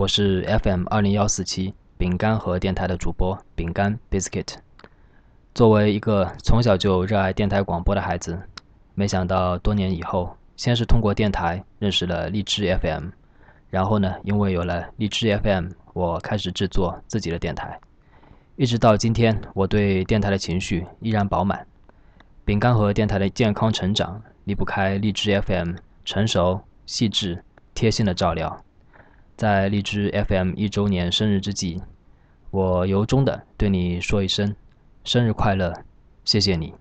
我是 FM 二零幺四七饼干和电台的主播饼干 Biscuit。作为一个从小就热爱电台广播的孩子，没想到多年以后，先是通过电台认识了荔枝 FM，然后呢，因为有了荔枝 FM，我开始制作自己的电台。一直到今天，我对电台的情绪依然饱满。饼干和电台的健康成长离不开荔枝 FM 成熟、细致、贴心的照料。在荔枝 FM 一周年生日之际，我由衷的对你说一声生日快乐，谢谢你。